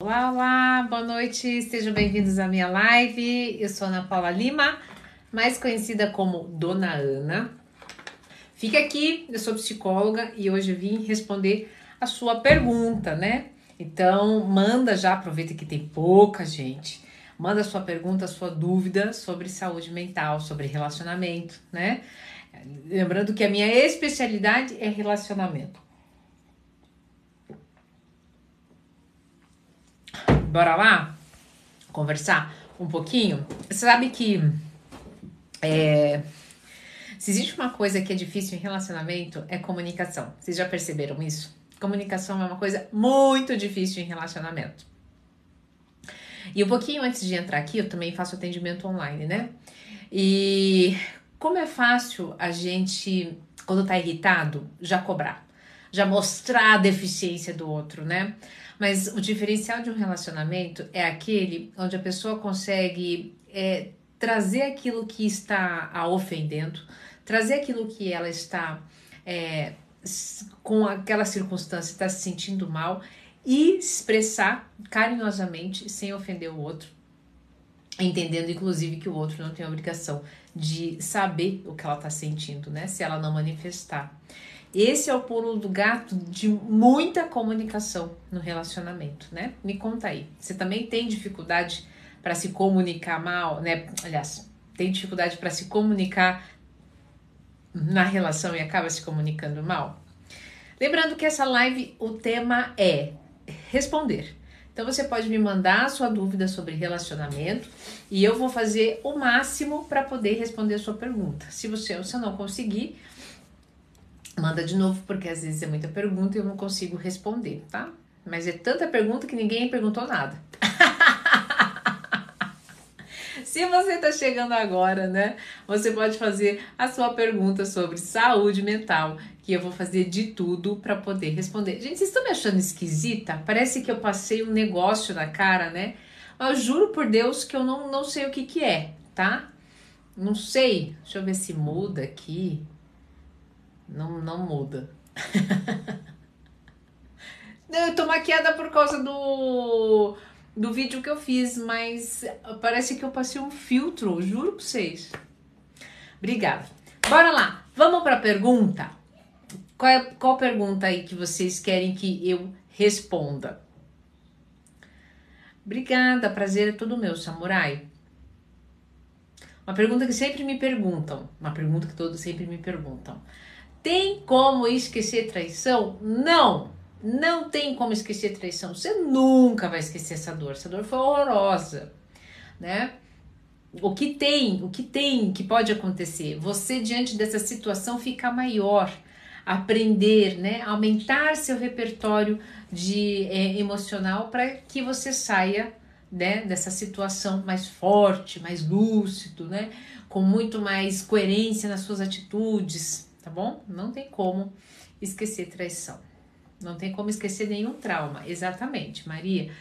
Olá, olá, boa noite, sejam bem-vindos à minha live. Eu sou Ana Paula Lima, mais conhecida como Dona Ana. Fica aqui, eu sou psicóloga e hoje vim responder a sua pergunta, né? Então, manda já, aproveita que tem pouca gente. Manda sua pergunta, sua dúvida sobre saúde mental, sobre relacionamento, né? Lembrando que a minha especialidade é relacionamento. Bora lá conversar um pouquinho? Você sabe que é, se existe uma coisa que é difícil em relacionamento é comunicação. Vocês já perceberam isso? Comunicação é uma coisa muito difícil em relacionamento. E um pouquinho antes de entrar aqui, eu também faço atendimento online, né? E como é fácil a gente, quando tá irritado, já cobrar, já mostrar a deficiência do outro, né? Mas o diferencial de um relacionamento é aquele onde a pessoa consegue é, trazer aquilo que está a ofendendo, trazer aquilo que ela está é, com aquela circunstância, está se sentindo mal e expressar carinhosamente, sem ofender o outro, entendendo inclusive que o outro não tem a obrigação de saber o que ela está sentindo, né? Se ela não manifestar. Esse é o pulo do gato de muita comunicação no relacionamento, né? Me conta aí. Você também tem dificuldade para se comunicar mal, né? Aliás, tem dificuldade para se comunicar na relação e acaba se comunicando mal? Lembrando que essa live, o tema é responder. Então você pode me mandar a sua dúvida sobre relacionamento e eu vou fazer o máximo para poder responder a sua pergunta. Se você, se eu não conseguir, Manda de novo, porque às vezes é muita pergunta e eu não consigo responder, tá? Mas é tanta pergunta que ninguém perguntou nada. Se você está chegando agora, né? Você pode fazer a sua pergunta sobre saúde mental, que eu vou fazer de tudo para poder responder. Gente, vocês estão me achando esquisita? Parece que eu passei um negócio na cara, né? Mas eu juro por Deus que eu não, não sei o que, que é, tá? Não sei. Deixa eu ver se muda aqui. Não, não muda. não, eu tô maquiada por causa do, do vídeo que eu fiz, mas parece que eu passei um filtro, juro pra vocês. Obrigada. Bora lá, vamos pra pergunta. Qual, é, qual pergunta aí que vocês querem que eu responda? Obrigada, prazer é todo meu, samurai. Uma pergunta que sempre me perguntam, uma pergunta que todos sempre me perguntam. Tem como esquecer traição? Não, não tem como esquecer traição. Você nunca vai esquecer essa dor. Essa dor foi horrorosa, né? O que tem, o que tem que pode acontecer? Você diante dessa situação ficar maior, aprender, né? Aumentar seu repertório de é, emocional para que você saia né, dessa situação mais forte, mais lúcido, né? Com muito mais coerência nas suas atitudes, tá bom? Não tem como esquecer traição. Não tem como esquecer nenhum trauma. Exatamente, Maria.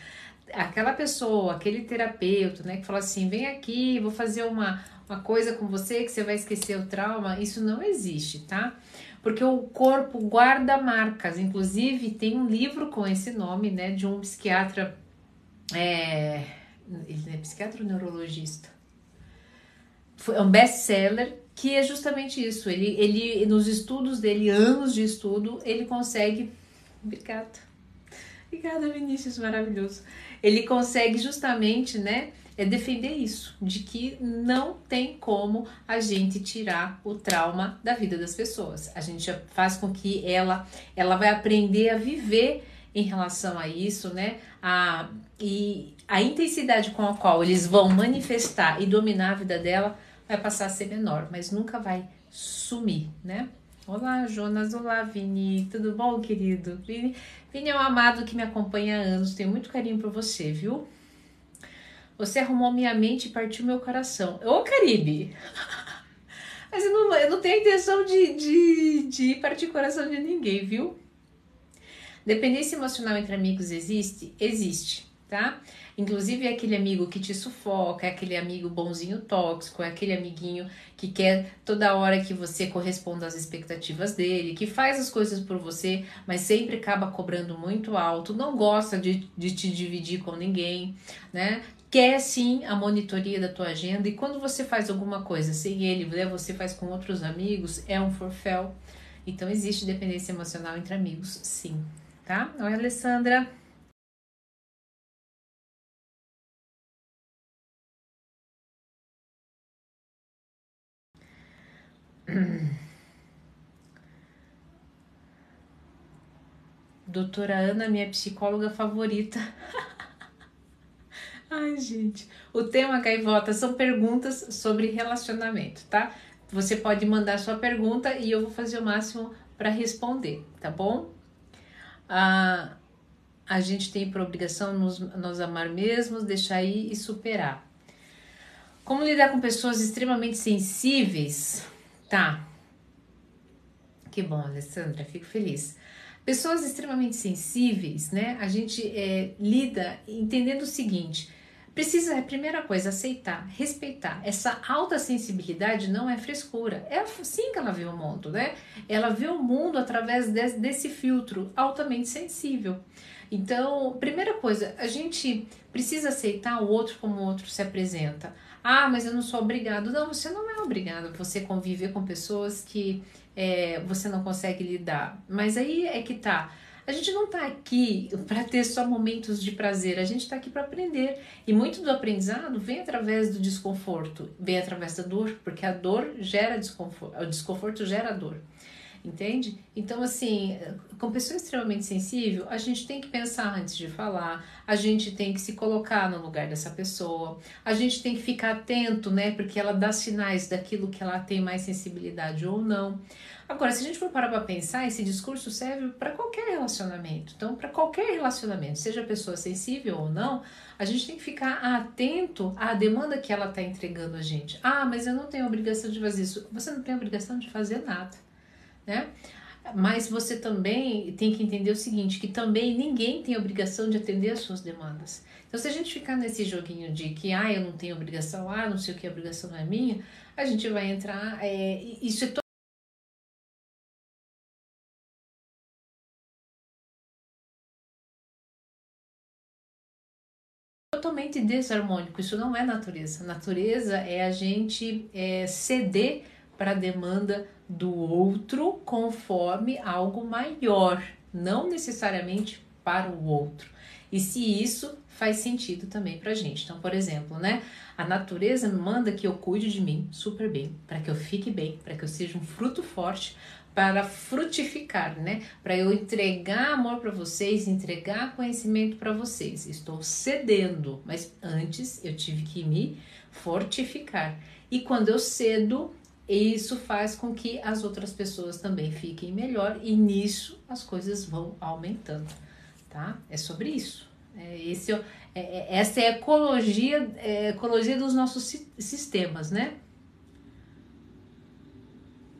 Aquela pessoa, aquele terapeuta, né, que fala assim: vem aqui, vou fazer uma, uma coisa com você que você vai esquecer o trauma. Isso não existe, tá? Porque o corpo guarda marcas. Inclusive, tem um livro com esse nome, né, de um psiquiatra. É, ele é psiquiatra ou neurologista? Foi um best-seller que é justamente isso. Ele, ele, nos estudos dele, anos de estudo, ele consegue. Obrigada. Obrigada, Vinícius, maravilhoso. Ele consegue justamente, né, é defender isso, de que não tem como a gente tirar o trauma da vida das pessoas. A gente faz com que ela, ela vai aprender a viver em relação a isso, né? A, e a intensidade com a qual eles vão manifestar e dominar a vida dela vai passar a ser menor, mas nunca vai sumir, né? Olá, Jonas. Olá, Vini. Tudo bom, querido? Vini, Vini é um amado que me acompanha há anos. Tenho muito carinho por você, viu? Você arrumou minha mente e partiu meu coração. Ô, Caribe! Mas eu não, eu não tenho intenção de, de, de partir coração de ninguém, viu? Dependência emocional entre amigos existe? Existe. Tá? Inclusive é aquele amigo que te sufoca, é aquele amigo bonzinho tóxico, é aquele amiguinho que quer toda hora que você corresponda às expectativas dele, que faz as coisas por você, mas sempre acaba cobrando muito alto, não gosta de, de te dividir com ninguém, né? Quer sim a monitoria da tua agenda e quando você faz alguma coisa sem ele, né, você faz com outros amigos, é um forféu. Então existe dependência emocional entre amigos, sim, tá? Oi, Alessandra. Doutora Ana, minha psicóloga favorita. Ai, gente. O tema Gaivota são perguntas sobre relacionamento, tá? Você pode mandar sua pergunta e eu vou fazer o máximo para responder, tá bom? Ah, a gente tem por obrigação nos, nos amar mesmos, deixar ir e superar. Como lidar com pessoas extremamente sensíveis? Tá. Que bom, Alessandra, fico feliz. Pessoas extremamente sensíveis, né? A gente é, lida entendendo o seguinte: precisa, a primeira coisa, aceitar, respeitar. Essa alta sensibilidade não é frescura. É assim que ela vê o mundo, né? Ela vê o mundo através desse, desse filtro altamente sensível. Então, primeira coisa, a gente precisa aceitar o outro como o outro se apresenta. Ah, mas eu não sou obrigado. Não, você não é obrigado. Você conviver com pessoas que é, você não consegue lidar. Mas aí é que tá. A gente não está aqui para ter só momentos de prazer, a gente está aqui para aprender. E muito do aprendizado vem através do desconforto, vem através da dor, porque a dor gera desconforto, o desconforto gera dor entende? Então, assim, com pessoa extremamente sensível, a gente tem que pensar antes de falar, a gente tem que se colocar no lugar dessa pessoa, a gente tem que ficar atento, né? Porque ela dá sinais daquilo que ela tem mais sensibilidade ou não. Agora, se a gente for parar para pensar, esse discurso serve para qualquer relacionamento. Então, para qualquer relacionamento, seja a pessoa sensível ou não, a gente tem que ficar atento à demanda que ela está entregando a gente. Ah, mas eu não tenho obrigação de fazer isso. Você não tem obrigação de fazer nada né? Mas você também tem que entender o seguinte, que também ninguém tem obrigação de atender as suas demandas. Então, se a gente ficar nesse joguinho de que, ah, eu não tenho obrigação, ah, não sei o que, a obrigação não é minha, a gente vai entrar, é, isso é totalmente desarmônico. Isso não é natureza. Natureza é a gente é, ceder para a demanda do outro conforme algo maior, não necessariamente para o outro. E se isso faz sentido também para a gente. Então, por exemplo, né? A natureza manda que eu cuide de mim super bem, para que eu fique bem, para que eu seja um fruto forte, para frutificar, né? Para eu entregar amor para vocês, entregar conhecimento para vocês. Estou cedendo, mas antes eu tive que me fortificar. E quando eu cedo, isso faz com que as outras pessoas também fiquem melhor e nisso as coisas vão aumentando, tá? É sobre isso. É, esse, é, é, essa é a ecologia, é a ecologia dos nossos sistemas, né?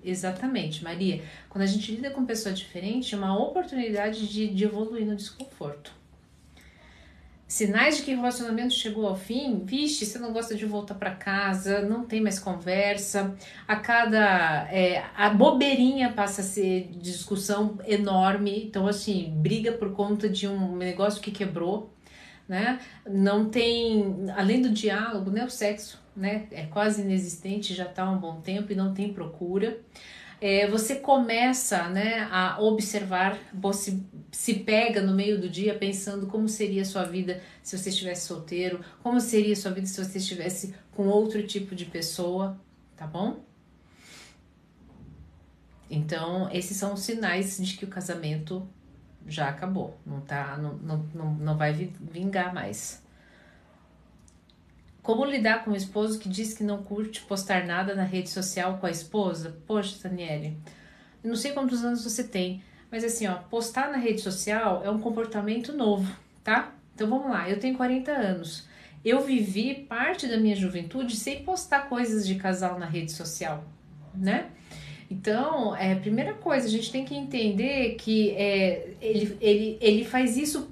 Exatamente, Maria. Quando a gente lida com pessoa diferente, é uma oportunidade de, de evoluir no desconforto sinais de que o relacionamento chegou ao fim, vixe, você não gosta de voltar para casa, não tem mais conversa, a cada é, a bobeirinha passa a ser discussão enorme, então assim briga por conta de um negócio que quebrou, né? Não tem, além do diálogo, né? O sexo, né? É quase inexistente, já está há um bom tempo e não tem procura é, você começa né, a observar, você se pega no meio do dia pensando como seria a sua vida se você estivesse solteiro, como seria a sua vida se você estivesse com outro tipo de pessoa, tá bom? Então, esses são os sinais de que o casamento já acabou, não, tá, não, não, não vai vingar mais. Como lidar com um esposo que diz que não curte postar nada na rede social com a esposa? Poxa, Daniele, não sei quantos anos você tem, mas assim, ó, postar na rede social é um comportamento novo, tá? Então vamos lá, eu tenho 40 anos. Eu vivi parte da minha juventude sem postar coisas de casal na rede social, né? Então, é, primeira coisa, a gente tem que entender que é, ele, ele, ele faz isso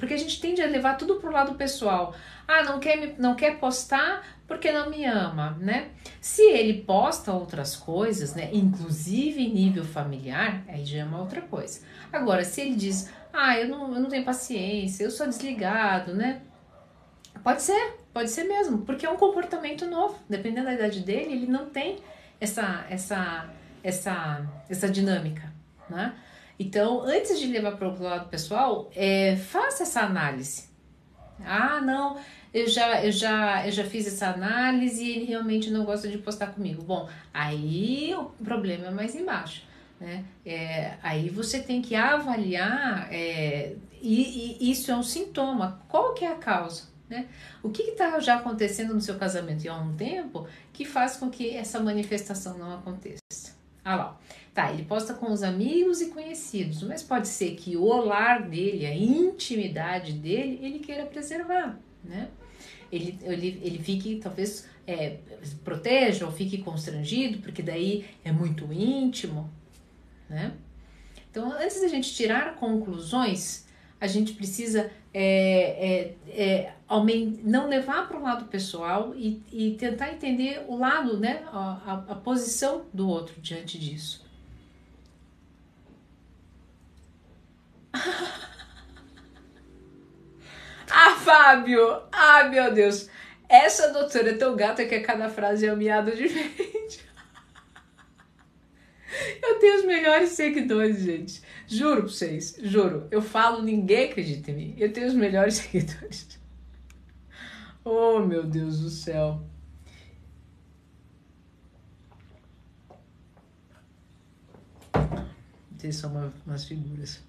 Porque a gente tende a levar tudo pro lado pessoal. Ah, não quer, me, não quer postar porque não me ama, né? Se ele posta outras coisas, né, inclusive em nível familiar, aí já é uma outra coisa. Agora, se ele diz, ah, eu não, eu não tenho paciência, eu sou desligado, né? Pode ser, pode ser mesmo, porque é um comportamento novo. Dependendo da idade dele, ele não tem essa, essa, essa, essa dinâmica, né? Então, antes de levar para o lado pessoal, é, faça essa análise. Ah, não, eu já, eu, já, eu já fiz essa análise e ele realmente não gosta de postar comigo. Bom, aí o problema é mais embaixo. Né? É, aí você tem que avaliar, é, e, e, isso é um sintoma. Qual que é a causa? Né? O que está já acontecendo no seu casamento há um tempo que faz com que essa manifestação não aconteça? Ah lá, tá, ele posta com os amigos e conhecidos, mas pode ser que o lar dele, a intimidade dele, ele queira preservar, né? Ele, ele, ele fique, talvez, é, proteja ou fique constrangido, porque daí é muito íntimo, né? Então, antes da gente tirar conclusões, a gente precisa é, é, é, não levar para o lado pessoal e, e, tentar entender o lado, né, a, a, a posição do outro diante disso. ah, Fábio! Ah, meu Deus! Essa doutora é tão gata que a cada frase é um miado diferente. Eu tenho os melhores seguidores, gente. Juro pra vocês, juro. Eu falo, ninguém acredita em mim. Eu tenho os melhores seguidores. Oh, meu Deus do céu. Vocês são uma, umas figuras.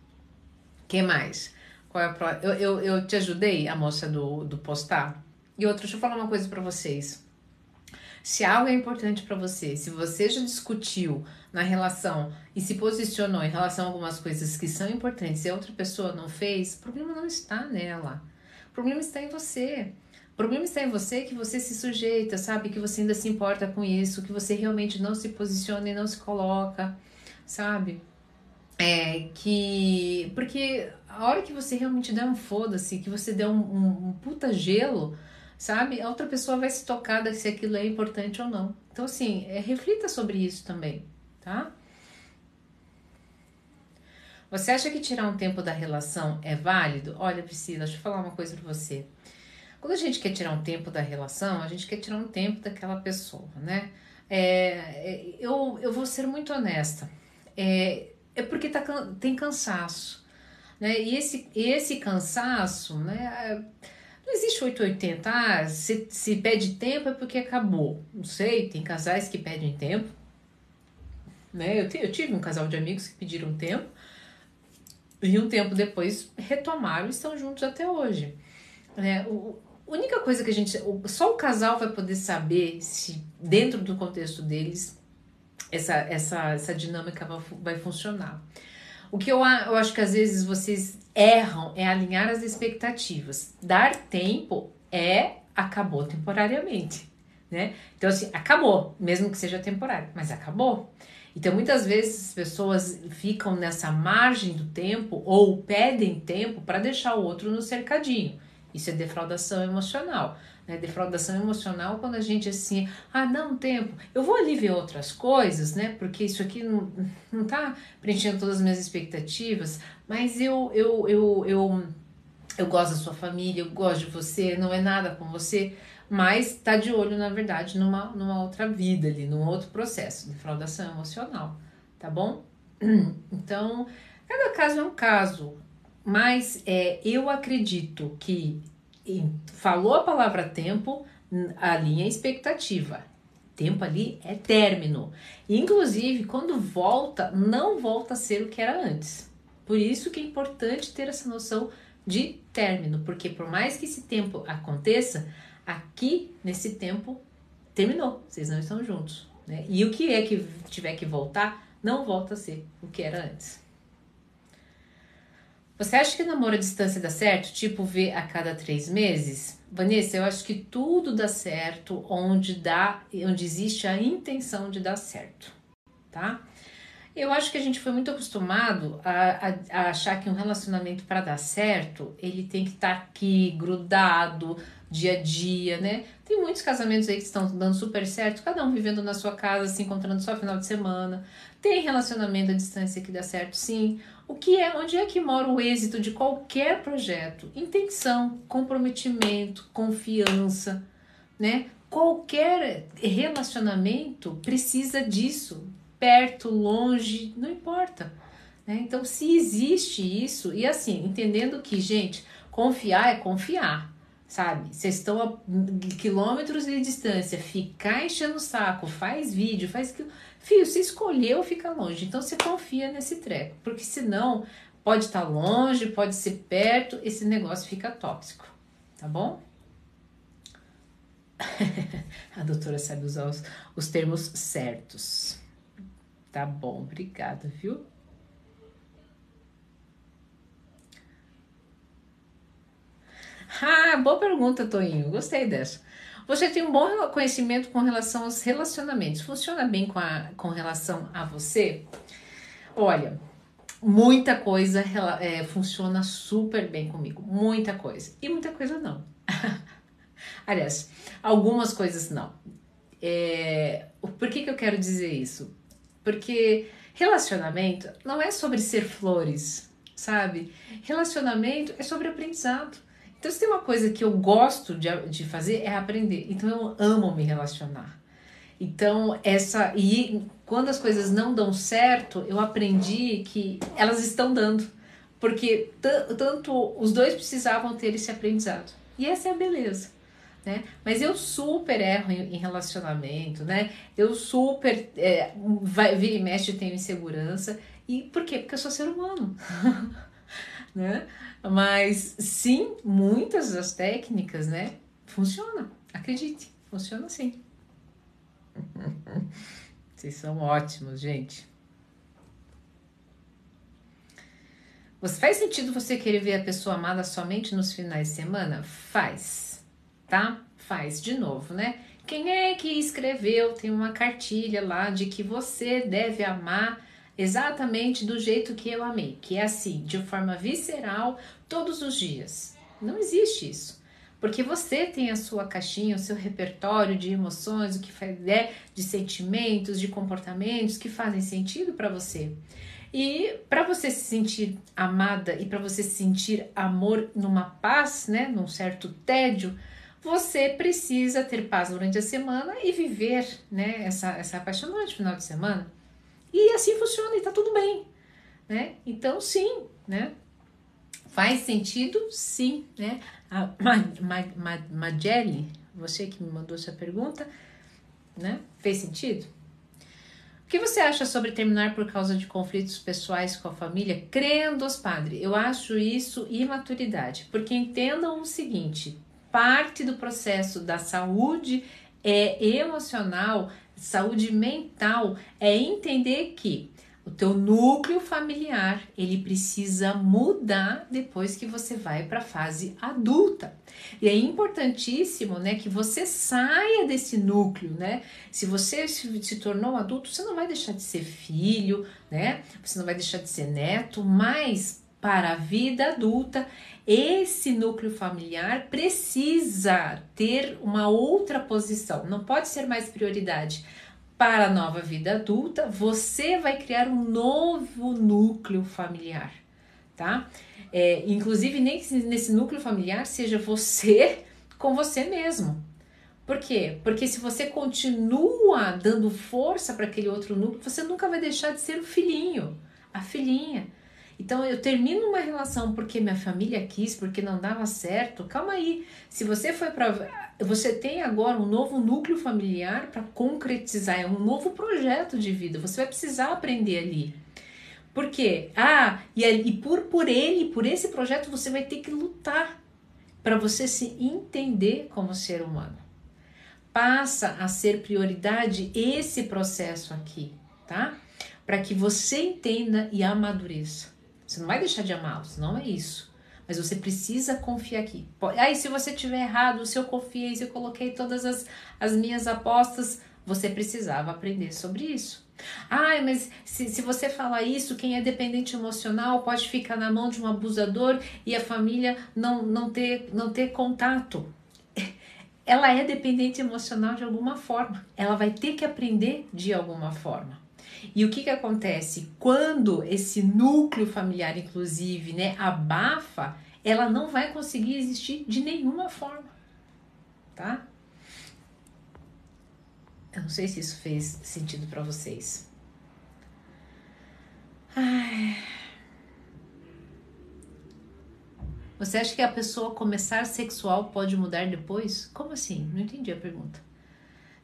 Quem mais? Qual é a eu, eu, eu te ajudei, a moça do, do postar? E outra, deixa eu falar uma coisa para vocês. Se algo é importante para você, se você já discutiu na relação e se posicionou em relação a algumas coisas que são importantes e a outra pessoa não fez, o problema não está nela. O problema está em você. O problema está em você que você se sujeita, sabe? Que você ainda se importa com isso, que você realmente não se posiciona e não se coloca, sabe? É que. Porque a hora que você realmente der um foda-se, que você der um, um, um puta gelo, sabe? A outra pessoa vai se tocar se aquilo é importante ou não. Então, assim, é, reflita sobre isso também, tá? Você acha que tirar um tempo da relação é válido? Olha, Priscila, deixa eu falar uma coisa pra você. Quando a gente quer tirar um tempo da relação, a gente quer tirar um tempo daquela pessoa, né? É, é eu, eu vou ser muito honesta. É, é porque tá, tem cansaço, né? E esse, esse cansaço, né? Não existe 880. Ah, se, se pede tempo é porque acabou. Não sei, tem casais que pedem tempo. Né? Eu, te, eu tive um casal de amigos que pediram tempo e um tempo depois retomaram e estão juntos até hoje. É, o, a única coisa que a gente. Só o casal vai poder saber se, dentro do contexto deles, essa, essa, essa dinâmica vai funcionar. O que eu, eu acho que às vezes vocês erram é alinhar as expectativas. Dar tempo é acabou temporariamente, né? Então assim, acabou, mesmo que seja temporário, mas acabou. Então muitas vezes as pessoas ficam nessa margem do tempo ou pedem tempo para deixar o outro no cercadinho. Isso é defraudação emocional. Né? Defraudação emocional quando a gente assim, ah, não, tempo, eu vou ali ver outras coisas, né? Porque isso aqui não, não tá preenchendo todas as minhas expectativas, mas eu, eu, eu, eu, eu gosto da sua família, eu gosto de você, não é nada com você, mas tá de olho, na verdade, numa, numa outra vida ali, num outro processo, defraudação emocional, tá bom? Então, cada caso é um caso, mas é, eu acredito que falou a palavra tempo, a expectativa. Tempo ali é término. Inclusive, quando volta, não volta a ser o que era antes. Por isso que é importante ter essa noção de término, porque por mais que esse tempo aconteça, aqui nesse tempo terminou, vocês não estão juntos. Né? E o que é que tiver que voltar, não volta a ser o que era antes. Você acha que namoro à distância dá certo? Tipo, ver a cada três meses? Vanessa, eu acho que tudo dá certo onde dá, onde existe a intenção de dar certo, tá? Eu acho que a gente foi muito acostumado a, a, a achar que um relacionamento para dar certo, ele tem que estar tá aqui, grudado, dia a dia, né? Tem muitos casamentos aí que estão dando super certo, cada um vivendo na sua casa, se encontrando só final de semana. Tem relacionamento à distância que dá certo, sim. O que é, onde é que mora o êxito de qualquer projeto? Intenção, comprometimento, confiança, né? Qualquer relacionamento precisa disso, perto, longe, não importa. Né? Então, se existe isso, e assim, entendendo que, gente, confiar é confiar, sabe? Vocês estão a quilômetros de distância, ficar enchendo o saco, faz vídeo, faz aquilo. Filho, você escolheu ficar longe, então você confia nesse treco, porque senão pode estar longe, pode ser perto, esse negócio fica tóxico, tá bom? A doutora sabe usar os, os termos certos. Tá bom, obrigada, viu? Ah, boa pergunta, Toinho. Gostei dessa. Você tem um bom conhecimento com relação aos relacionamentos. Funciona bem com, a, com relação a você? Olha, muita coisa é, funciona super bem comigo. Muita coisa. E muita coisa não. Aliás, algumas coisas não. É, por que, que eu quero dizer isso? Porque relacionamento não é sobre ser flores, sabe? Relacionamento é sobre aprendizado. Então, se tem uma coisa que eu gosto de, de fazer é aprender. Então, eu amo me relacionar. Então, essa. E quando as coisas não dão certo, eu aprendi que elas estão dando. Porque tanto os dois precisavam ter esse aprendizado. E essa é a beleza né? Mas eu super erro em, relacionamento, né? Eu super é, vai, vira e mexe tenho insegurança. E por quê? Porque eu sou ser humano, né? Mas sim, muitas das técnicas, né? Funciona, acredite, funciona sim. Vocês são ótimos, gente. Você faz sentido você querer ver a pessoa amada somente nos finais de semana? Faz tá? Faz de novo, né? Quem é que escreveu? Tem uma cartilha lá de que você deve amar exatamente do jeito que eu amei, que é assim, de forma visceral, todos os dias. Não existe isso. Porque você tem a sua caixinha, o seu repertório de emoções, o que é, de sentimentos, de comportamentos que fazem sentido para você. E para você se sentir amada e para você sentir amor numa paz, né, num certo tédio, você precisa ter paz durante a semana e viver né, essa, essa apaixonante final de semana. E assim funciona e tá tudo bem. Né? Então, sim, né? Faz sentido? Sim, né? A Mageli, você que me mandou essa pergunta, né? Fez sentido? O que você acha sobre terminar por causa de conflitos pessoais com a família? Crendo, padre, eu acho isso imaturidade, porque entendam o seguinte: parte do processo da saúde é emocional, saúde mental, é entender que o teu núcleo familiar, ele precisa mudar depois que você vai para a fase adulta. E é importantíssimo, né, que você saia desse núcleo, né? Se você se, tornou adulto, você não vai deixar de ser filho, né? Você não vai deixar de ser neto, mas para a vida adulta esse núcleo familiar precisa ter uma outra posição, não pode ser mais prioridade. Para a nova vida adulta, você vai criar um novo núcleo familiar, tá? É, inclusive, nem nesse núcleo familiar seja você com você mesmo. Por quê? Porque se você continua dando força para aquele outro núcleo, você nunca vai deixar de ser o filhinho, a filhinha. Então eu termino uma relação porque minha família quis, porque não dava certo. Calma aí. Se você foi para você tem agora um novo núcleo familiar para concretizar, é um novo projeto de vida. Você vai precisar aprender ali. Por quê? Ah, e, e por, por ele, por esse projeto, você vai ter que lutar para você se entender como ser humano. Passa a ser prioridade esse processo aqui, tá? Para que você entenda e amadureça. Você não vai deixar de amá-los, não é isso. Mas você precisa confiar aqui. Aí, se você tiver errado, se eu confiei, se eu coloquei todas as, as minhas apostas, você precisava aprender sobre isso. Ai, mas se, se você falar isso, quem é dependente emocional pode ficar na mão de um abusador e a família não, não, ter, não ter contato. Ela é dependente emocional de alguma forma. Ela vai ter que aprender de alguma forma. E o que, que acontece? Quando esse núcleo familiar, inclusive, né, abafa, ela não vai conseguir existir de nenhuma forma. Tá? Eu não sei se isso fez sentido para vocês. Ai. Você acha que a pessoa começar sexual pode mudar depois? Como assim? Não entendi a pergunta.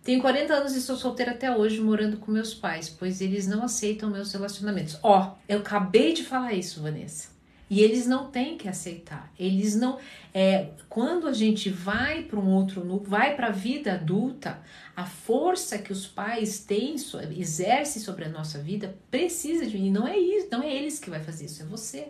Tenho 40 anos e sou solteira até hoje, morando com meus pais, pois eles não aceitam meus relacionamentos. Ó, oh, eu acabei de falar isso, Vanessa. E eles não têm que aceitar. Eles não. É, quando a gente vai para um outro núcleo, vai para a vida adulta, a força que os pais têm, exerce sobre a nossa vida, precisa de mim. Não é isso, não é eles que vai fazer isso, é você.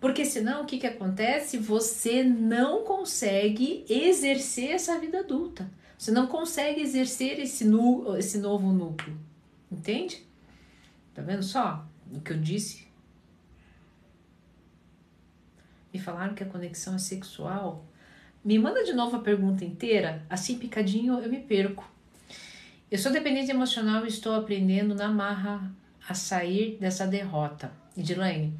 Porque senão o que, que acontece? Você não consegue exercer essa vida adulta. Você não consegue exercer esse, nu, esse novo núcleo. Entende? Tá vendo só o que eu disse? Me falaram que a conexão é sexual. Me manda de novo a pergunta inteira, assim picadinho eu me perco. Eu sou dependente emocional e estou aprendendo na marra a sair dessa derrota. Edilene,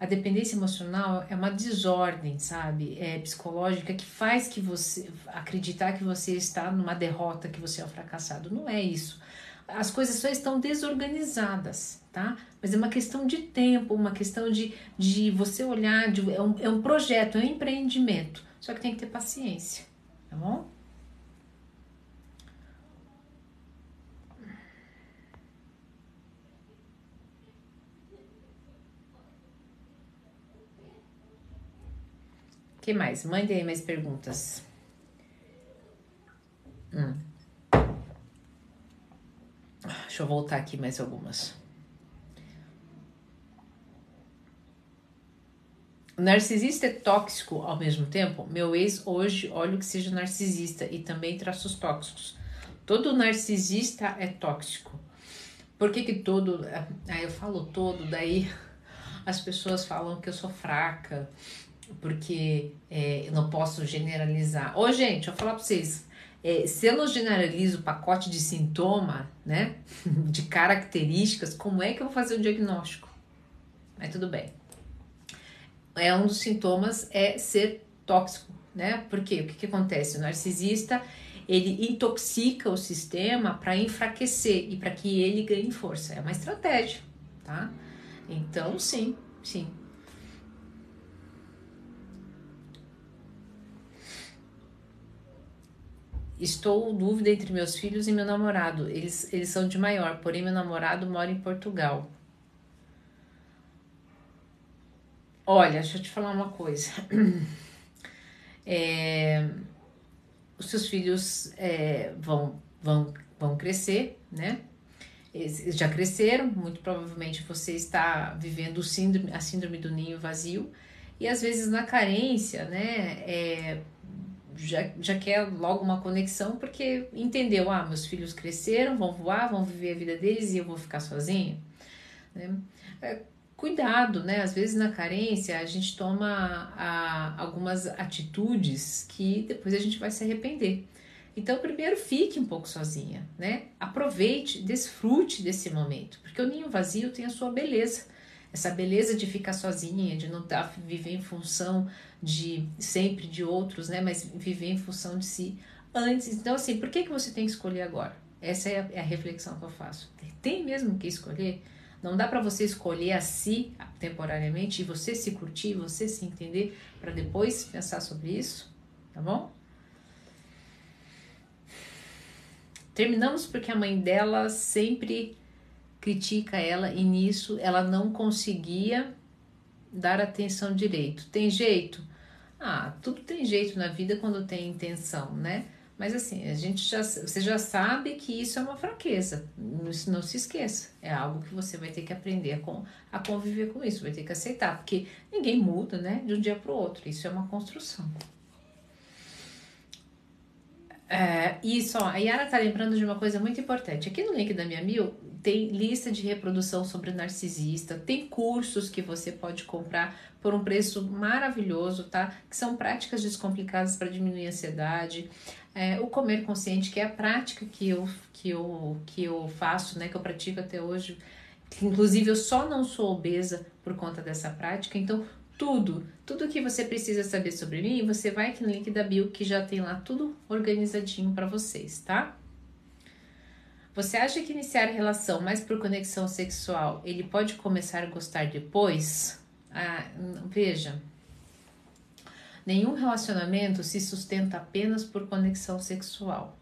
a dependência emocional é uma desordem, sabe? É psicológica que faz que você acreditar que você está numa derrota, que você é um fracassado. Não é isso. As coisas só estão desorganizadas, tá? Mas é uma questão de tempo, uma questão de, de você olhar, de, é, um, é um projeto, é um empreendimento. Só que tem que ter paciência, tá bom? Que mais? Mande aí mais perguntas. Hum. Deixa eu voltar aqui mais algumas. narcisista é tóxico ao mesmo tempo? Meu ex hoje, olha que seja narcisista e também traços tóxicos. Todo narcisista é tóxico. Por que que todo... Aí eu falo todo, daí as pessoas falam que eu sou fraca, porque é, eu não posso generalizar. Ô, gente, eu vou falar pra vocês. É, se eu não generalizo o pacote de sintoma, né, de características, como é que eu vou fazer o diagnóstico? Mas tudo bem. É um dos sintomas é ser tóxico, né? Porque o que, que acontece? O narcisista ele intoxica o sistema para enfraquecer e para que ele ganhe força. É uma estratégia, tá? Então, sim, sim, Estou dúvida entre meus filhos e meu namorado. Eles, eles são de maior, porém meu namorado mora em Portugal. Olha, deixa eu te falar uma coisa. É, os seus filhos é, vão, vão, vão crescer, né? Eles já cresceram, muito provavelmente você está vivendo síndrome, a síndrome do ninho vazio, e às vezes na carência, né? É, já, já quer logo uma conexão porque entendeu, ah, meus filhos cresceram, vão voar, vão viver a vida deles e eu vou ficar sozinha. Né? É, cuidado, né? Às vezes na carência a gente toma a, algumas atitudes que depois a gente vai se arrepender. Então, primeiro fique um pouco sozinha, né? Aproveite, desfrute desse momento, porque o ninho vazio tem a sua beleza essa beleza de ficar sozinha, de não estar tá, viver em função de sempre de outros, né? Mas viver em função de si antes. Então, assim, por que, que você tem que escolher agora? Essa é a, é a reflexão que eu faço. Tem mesmo que escolher? Não dá para você escolher a si temporariamente e você se curtir, você se entender para depois pensar sobre isso, tá bom? Terminamos porque a mãe dela sempre critica ela e nisso ela não conseguia dar atenção direito. Tem jeito? Ah, tudo tem jeito na vida quando tem intenção, né? Mas assim, a gente já, você já sabe que isso é uma fraqueza. Isso não se esqueça. É algo que você vai ter que aprender a, a conviver com isso, vai ter que aceitar, porque ninguém muda, né, de um dia para o outro. Isso é uma construção. É, isso, ó, a Yara tá lembrando de uma coisa muito importante. Aqui no link da minha mil tem lista de reprodução sobre narcisista, tem cursos que você pode comprar por um preço maravilhoso, tá? Que são práticas descomplicadas para diminuir a ansiedade. É, o comer consciente, que é a prática que eu, que, eu, que eu faço, né? Que eu pratico até hoje. Inclusive, eu só não sou obesa por conta dessa prática. Então, tudo, tudo que você precisa saber sobre mim, você vai aqui no link da bio que já tem lá tudo organizadinho para vocês, tá? Você acha que iniciar a relação mais por conexão sexual, ele pode começar a gostar depois? Ah, veja, nenhum relacionamento se sustenta apenas por conexão sexual.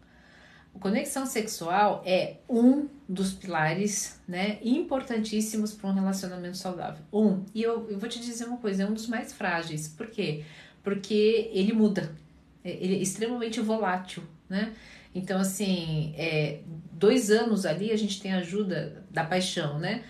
Conexão sexual é um dos pilares, né, importantíssimos para um relacionamento saudável. Um, e eu, eu vou te dizer uma coisa, é um dos mais frágeis. Por quê? Porque ele muda, é, ele é extremamente volátil, né? Então, assim, é, dois anos ali a gente tem ajuda da paixão, né?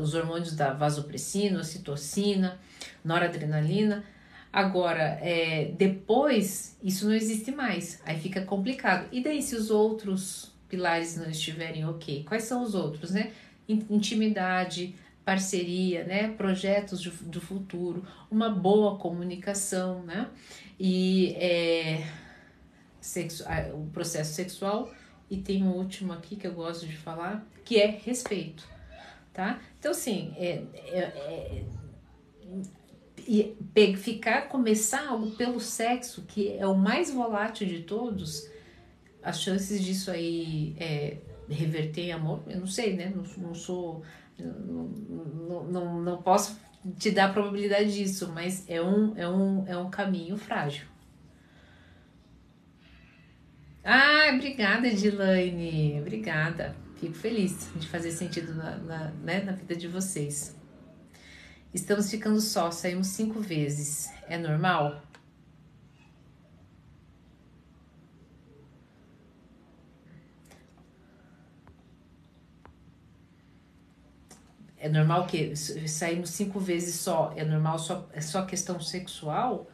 Os hormônios da vasopressina, ocitocina, noradrenalina Agora, é, depois, isso não existe mais. Aí fica complicado. E daí, se os outros pilares não estiverem ok? Quais são os outros, né? Intimidade, parceria, né? Projetos do, do futuro, uma boa comunicação, né? E é, sexo, o processo sexual. E tem um último aqui que eu gosto de falar, que é respeito, tá? Então, assim, é, é, é e ficar, começar algo pelo sexo, que é o mais volátil de todos, as chances disso aí é, reverter em amor, eu não sei, né? Não, não sou. Não, não, não posso te dar a probabilidade disso, mas é um, é um, é um caminho frágil. Ah, obrigada, Edilane. Obrigada. Fico feliz de fazer sentido na, na, né, na vida de vocês. Estamos ficando só, saímos cinco vezes. É normal? É normal que saímos cinco vezes só? É normal só, é só questão sexual?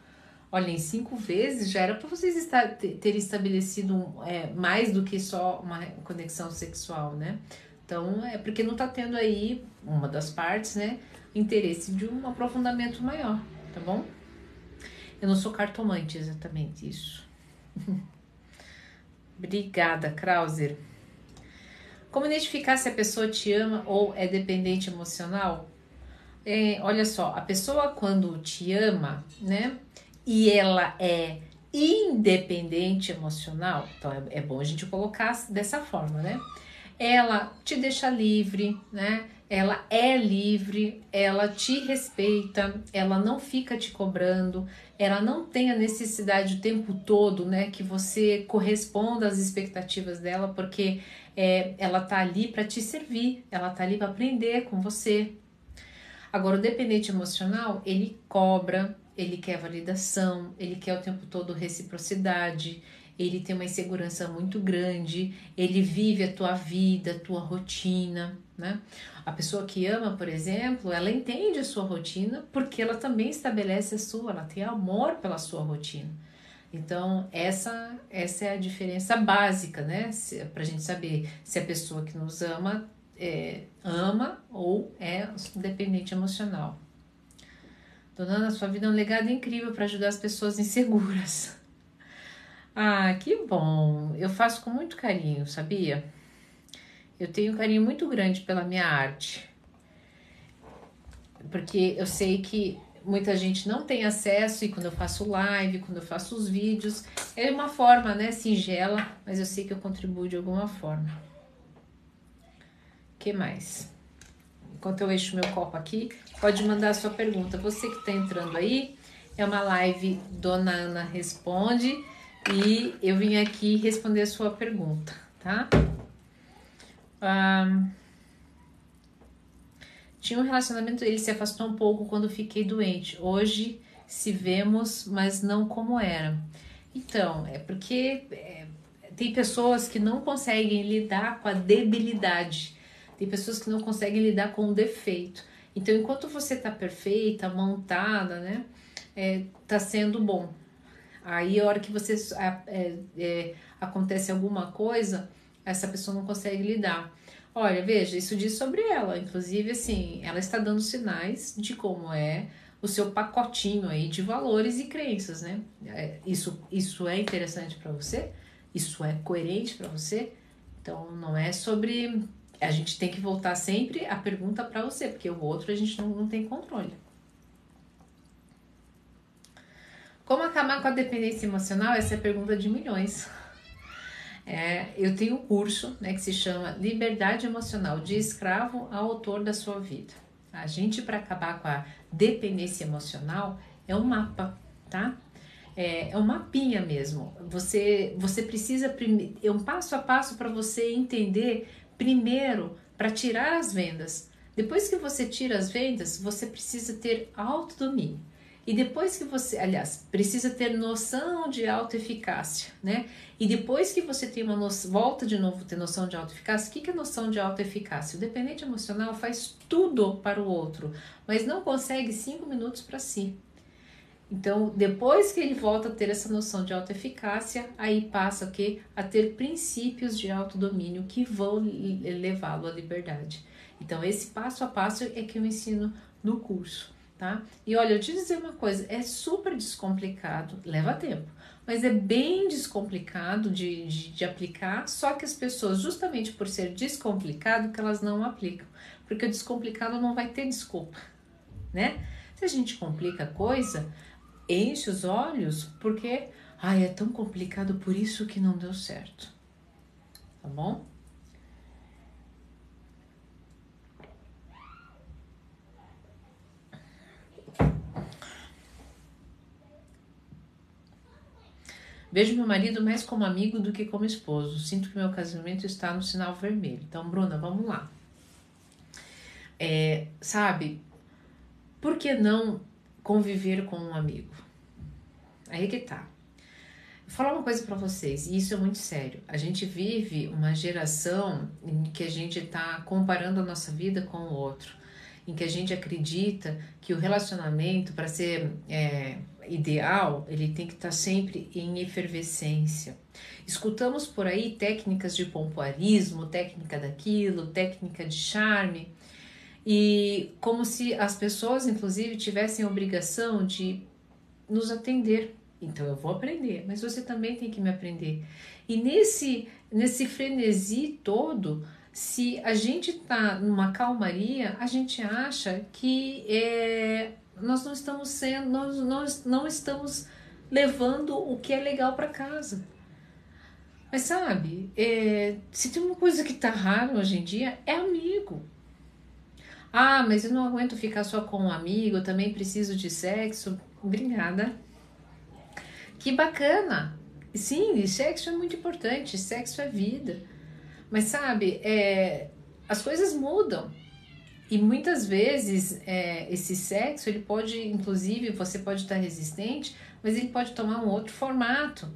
Olha, em cinco vezes já era para vocês estar, terem estabelecido é, mais do que só uma conexão sexual, né? Então, é porque não tá tendo aí uma das partes, né? Interesse de um aprofundamento maior, tá bom? Eu não sou cartomante, exatamente isso. Obrigada, Krauser. Como identificar se a pessoa te ama ou é dependente emocional? É, olha só, a pessoa quando te ama, né, e ela é independente emocional, então é, é bom a gente colocar dessa forma, né? Ela te deixa livre, né? Ela é livre, ela te respeita, ela não fica te cobrando, ela não tem a necessidade o tempo todo, né, que você corresponda às expectativas dela, porque é, ela tá ali para te servir, ela tá ali para aprender com você. Agora, o dependente emocional, ele cobra, ele quer validação, ele quer o tempo todo reciprocidade, ele tem uma insegurança muito grande, ele vive a tua vida, a tua rotina, né? A pessoa que ama, por exemplo, ela entende a sua rotina porque ela também estabelece a sua, ela tem amor pela sua rotina. Então, essa, essa é a diferença básica, né? Para a gente saber se a pessoa que nos ama é, ama ou é dependente emocional. Dona Ana, sua vida é um legado incrível para ajudar as pessoas inseguras. Ah, que bom! Eu faço com muito carinho, sabia? Eu tenho um carinho muito grande pela minha arte. Porque eu sei que muita gente não tem acesso e quando eu faço live, quando eu faço os vídeos, é uma forma, né, singela, mas eu sei que eu contribuo de alguma forma. que mais? Enquanto eu encho meu copo aqui, pode mandar a sua pergunta. Você que está entrando aí, é uma live Dona Ana Responde e eu vim aqui responder a sua pergunta, tá? Tinha um relacionamento, ele se afastou um pouco quando fiquei doente. Hoje se vemos, mas não como era. Então, é porque é, tem pessoas que não conseguem lidar com a debilidade, tem pessoas que não conseguem lidar com o defeito. Então, enquanto você tá perfeita, montada, né, é, tá sendo bom. Aí a hora que você é, é, acontece alguma coisa, essa pessoa não consegue lidar. Olha, veja, isso diz sobre ela. Inclusive, assim, ela está dando sinais de como é o seu pacotinho aí de valores e crenças, né? É, isso, isso é interessante para você? Isso é coerente para você? Então, não é sobre. A gente tem que voltar sempre a pergunta para você, porque o outro a gente não, não tem controle. Como acabar com a dependência emocional? Essa é a pergunta de milhões. É, eu tenho um curso né, que se chama Liberdade Emocional, de escravo ao autor da sua vida. A gente, para acabar com a dependência emocional, é um mapa, tá? É, é um mapinha mesmo. Você, você precisa, é um passo a passo para você entender primeiro para tirar as vendas. Depois que você tira as vendas, você precisa ter autodomínio. E depois que você, aliás, precisa ter noção de autoeficácia, né? E depois que você tem uma noção, volta de novo ter noção de autoeficácia, o que, que é noção de autoeficácia? O dependente emocional faz tudo para o outro, mas não consegue cinco minutos para si. Então, depois que ele volta a ter essa noção de autoeficácia, aí passa que a ter princípios de autodomínio que vão levá-lo à liberdade. Então, esse passo a passo é que eu ensino no curso tá? E olha, eu te dizer uma coisa, é super descomplicado, leva tempo, mas é bem descomplicado de, de, de, aplicar, só que as pessoas, justamente por ser descomplicado, que elas não aplicam, porque o descomplicado não vai ter desculpa, né? Se a gente complica a coisa, enche os olhos, porque, ai, é tão complicado, por isso que não deu certo, tá bom? Vejo meu marido mais como amigo do que como esposo. Sinto que meu casamento está no sinal vermelho. Então, Bruna, vamos lá. É, sabe, por que não conviver com um amigo? Aí que tá. Vou falar uma coisa para vocês, e isso é muito sério. A gente vive uma geração em que a gente está comparando a nossa vida com o outro, em que a gente acredita que o relacionamento, para ser é, ideal, ele tem que estar tá sempre em efervescência. Escutamos por aí técnicas de pompoarismo, técnica daquilo, técnica de charme, e como se as pessoas, inclusive, tivessem a obrigação de nos atender. Então eu vou aprender, mas você também tem que me aprender. E nesse nesse frenesi todo, se a gente está numa calmaria, a gente acha que é nós não estamos sendo, nós, nós não estamos levando o que é legal para casa. Mas sabe, é, se tem uma coisa que tá raro hoje em dia, é amigo. Ah, mas eu não aguento ficar só com um amigo, eu também preciso de sexo. Obrigada. Que bacana. Sim, sexo é muito importante, sexo é vida. Mas sabe, é, as coisas mudam. E muitas vezes é, esse sexo, ele pode, inclusive, você pode estar resistente, mas ele pode tomar um outro formato.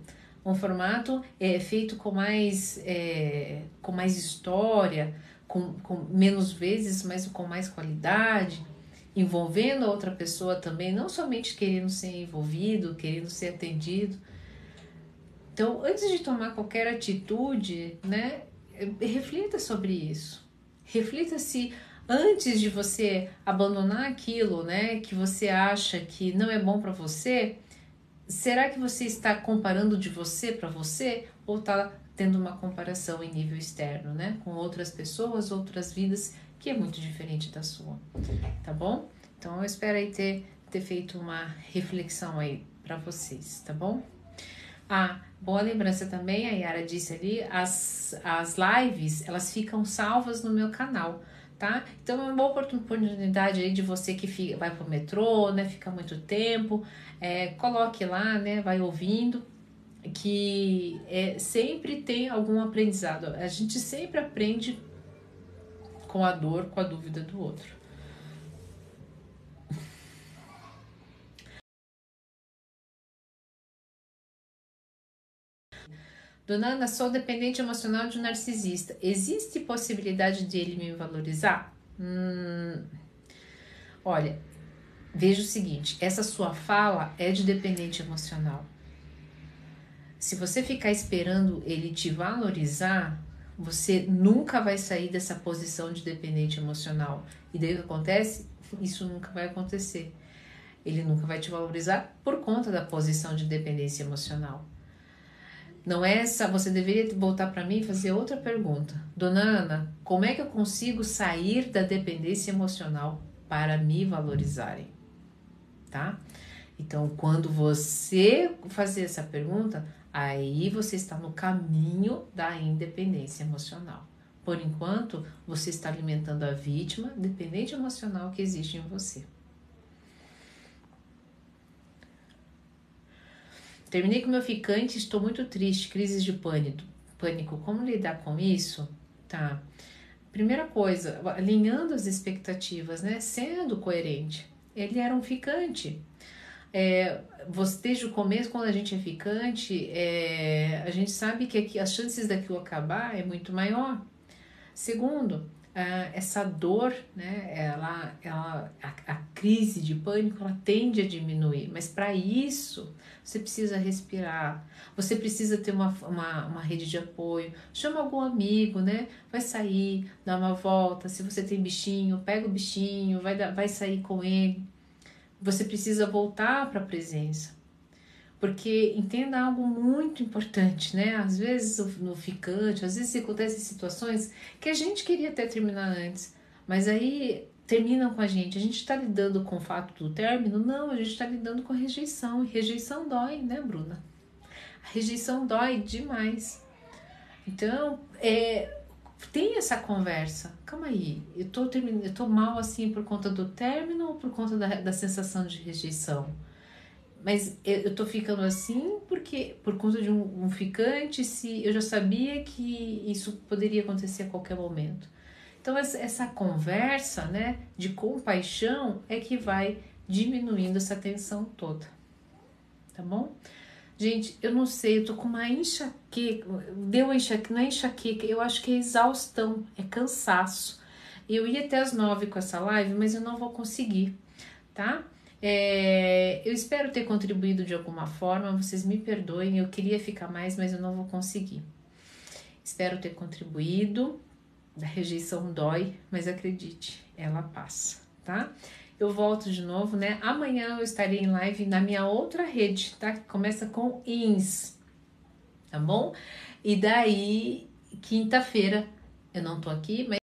Um formato é, feito com mais, é, com mais história, com, com menos vezes, mas com mais qualidade, envolvendo a outra pessoa também, não somente querendo ser envolvido, querendo ser atendido. Então, antes de tomar qualquer atitude, né, reflita sobre isso. Reflita se antes de você abandonar aquilo, né, que você acha que não é bom para você, será que você está comparando de você para você ou está tendo uma comparação em nível externo, né, com outras pessoas, outras vidas que é muito diferente da sua, tá bom? Então eu espero aí ter ter feito uma reflexão aí para vocês, tá bom? Ah, boa lembrança também, a Yara disse ali, as, as lives, elas ficam salvas no meu canal tá? Então é uma boa oportunidade aí de você que fica, vai pro metrô, né? Fica muito tempo, é, coloque lá, né? Vai ouvindo, que é, sempre tem algum aprendizado. A gente sempre aprende com a dor, com a dúvida do outro. Dona Ana, sou dependente emocional de um narcisista. Existe possibilidade de ele me valorizar? Hum, olha, veja o seguinte: essa sua fala é de dependente emocional. Se você ficar esperando ele te valorizar, você nunca vai sair dessa posição de dependente emocional. E daí o que acontece? Isso nunca vai acontecer. Ele nunca vai te valorizar por conta da posição de dependência emocional. Não é essa, você deveria voltar para mim e fazer outra pergunta. Dona Ana, como é que eu consigo sair da dependência emocional para me valorizarem? Tá? Então, quando você fazer essa pergunta, aí você está no caminho da independência emocional. Por enquanto, você está alimentando a vítima dependente emocional que existe em você. Terminei com meu ficante, estou muito triste, crise de pânico. Pânico, como lidar com isso? Tá. Primeira coisa, alinhando as expectativas, né? Sendo coerente. Ele era um ficante. É, você, desde o começo, quando a gente é ficante, é, a gente sabe que aqui, as chances daquilo acabar é muito maior. Segundo, uh, essa dor, né, ela, ela, a, a, crise de pânico, ela tende a diminuir, mas para isso você precisa respirar, você precisa ter uma, uma, uma, rede de apoio, chama algum amigo, né, vai sair, dá uma volta, se você tem bichinho, pega o bichinho, vai, vai sair com ele, você precisa voltar para a presença, porque entenda algo muito importante, né? Às vezes no ficante, às vezes acontecem situações que a gente queria até terminar antes, mas aí terminam com a gente. A gente está lidando com o fato do término? Não, a gente está lidando com a rejeição. E rejeição dói, né, Bruna? A rejeição dói demais. Então, é, tem essa conversa. Calma aí, eu tô, eu tô mal assim por conta do término ou por conta da, da sensação de rejeição? Mas eu tô ficando assim porque por conta de um, um, ficante, se eu já sabia que isso poderia acontecer a qualquer momento. Então essa, conversa, né, de compaixão é que vai diminuindo essa tensão toda. Tá bom? Gente, eu não sei, eu tô com uma enxaqueca, deu uma enxaqueca, não é enxaqueca, eu acho que é exaustão, é cansaço. Eu ia até as nove com essa live, mas eu não vou conseguir, tá? É, eu espero ter contribuído de alguma forma, vocês me perdoem, eu queria ficar mais, mas eu não vou conseguir. Espero ter contribuído. A rejeição dói, mas acredite, ela passa, tá? Eu volto de novo, né? Amanhã eu estarei em live na minha outra rede, tá? Que começa com INS, tá bom? E daí, quinta-feira, eu não tô aqui, mas